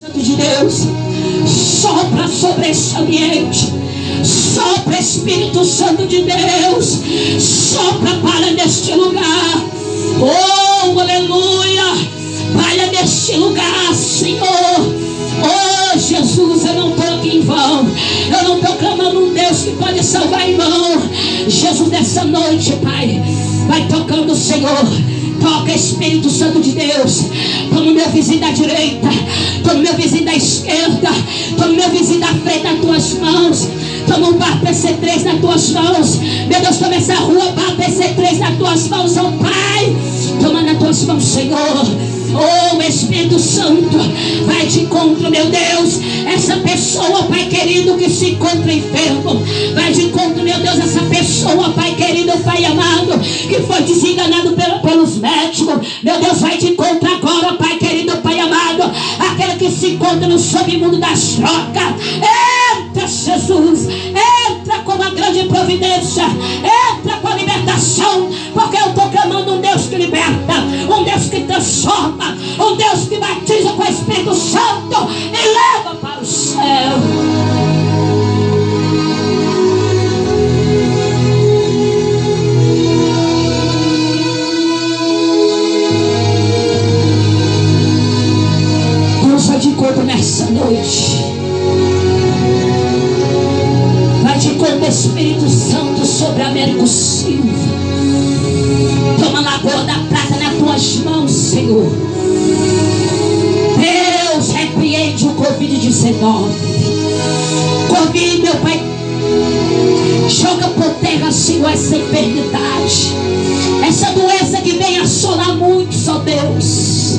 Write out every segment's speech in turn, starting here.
de Deus, sopra sobre esse ambiente. Sopra Espírito Santo de Deus, sopra para neste lugar. Oh, aleluia! Para neste lugar, Senhor. Oh, Jesus, eu não estou aqui em vão. Eu não estou clamando um Deus que pode salvar irmão. Jesus, nessa noite, Pai, vai tocando Senhor. Toca Espírito Santo de Deus. Toma meu vizinho da direita. Toma o meu vizinho da esquerda. Toma o meu vizinho da frente nas tuas mãos. Toma um bar PC3 nas tuas mãos. Meu Deus, toma essa rua bar PC3 nas tuas mãos, oh Pai. Toma nas tuas mãos, Senhor. Oh Espírito Santo, vai de encontro, meu Deus. Essa pessoa, Pai querido, que se encontra enfermo. Vai de encontro, meu Deus, essa pessoa, Pai querido, Pai amado, que foi desenganado pelo, pelos médicos. Meu Deus, vai de encontro encontra no submundo das trocas. Entra, Jesus. Entra com uma grande providência. Entra com a libertação. Porque eu estou clamando um Deus que liberta. Um Deus que transforma um Deus que batiza com o Espírito Santo noite. Vai de encontro Espírito Santo sobre Américo Silva. Toma a lagoa da prata nas tuas mãos, Senhor. Deus repreende o Covid-19. Covid, meu Pai, joga por terra, Senhor, essa enfermidade. Essa doença que vem assolar muitos, ó Deus.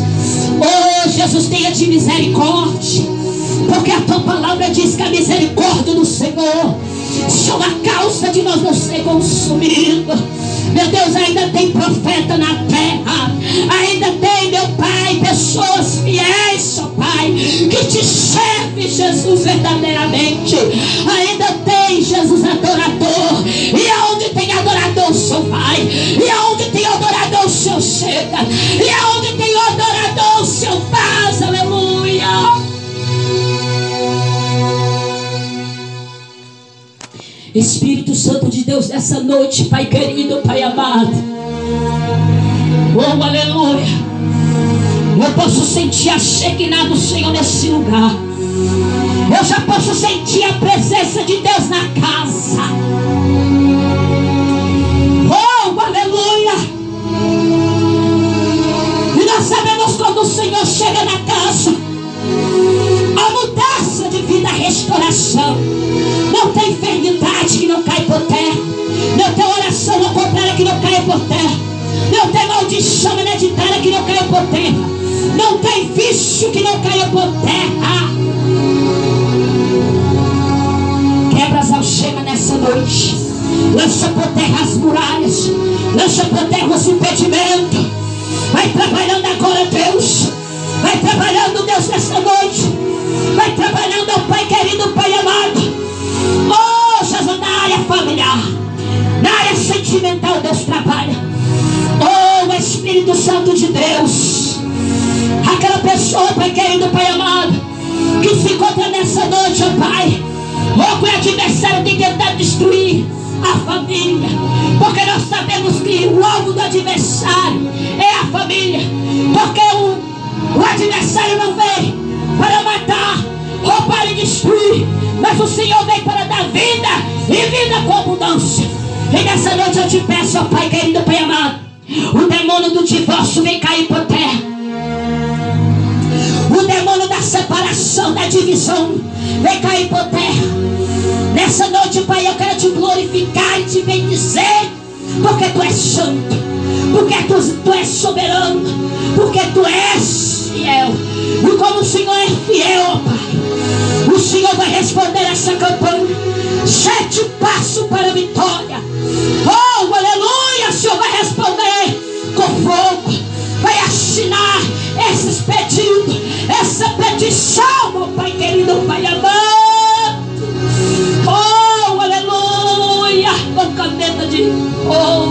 Oh, Jesus, tenha de misericórdia. Porque a tua palavra diz que a misericórdia do Senhor são a causa de nós não ser consumidos. Meu Deus, ainda tem profeta na terra. Ainda tem, meu Pai, pessoas fiéis, ó Pai, que te servem, Jesus, verdadeiramente. Ainda tem, Jesus, adorador. Espírito Santo de Deus, nessa noite, Pai querido, Pai amado. Oh, aleluia. Eu posso sentir a Shekinah do Senhor nesse lugar. Eu já posso sentir a presença de Deus na casa. Oh, aleluia. E nós sabemos quando o Senhor chega na casa, a mudança de vida, a restauração. Não cai por terra. Não tem oração ao contrário que não cai por terra. Não tem maldição hereditária que não caia por terra. Não tem vício que não caia por terra. Quebra as algemas nessa noite. Lança por terra as muralhas. Lança por terra os impedimentos. Vai trabalhando agora, Deus. Vai trabalhando, Deus, nessa noite. Sentimental, Deus trabalha. Oh, Espírito Santo de Deus. Aquela pessoa, Pai querido, Pai amado, que se encontra nessa noite, oh Pai. Que o adversário tem tentado destruir a família. Porque nós sabemos que o alvo do adversário é a família. Porque o, o adversário não vem para matar, roubar e destruir. Mas o Senhor vem para dar vida e vida com abundância. E nessa noite eu te peço, ó Pai querido, Pai amado. O demônio do divórcio vem cair por terra. O demônio da separação, da divisão, vem cair por terra. Nessa noite, Pai, eu quero te glorificar e te bendizer, porque tu és santo, porque tu, tu és soberano, porque tu és fiel. E como o Senhor é fiel, ó Pai, o Senhor vai responder a oh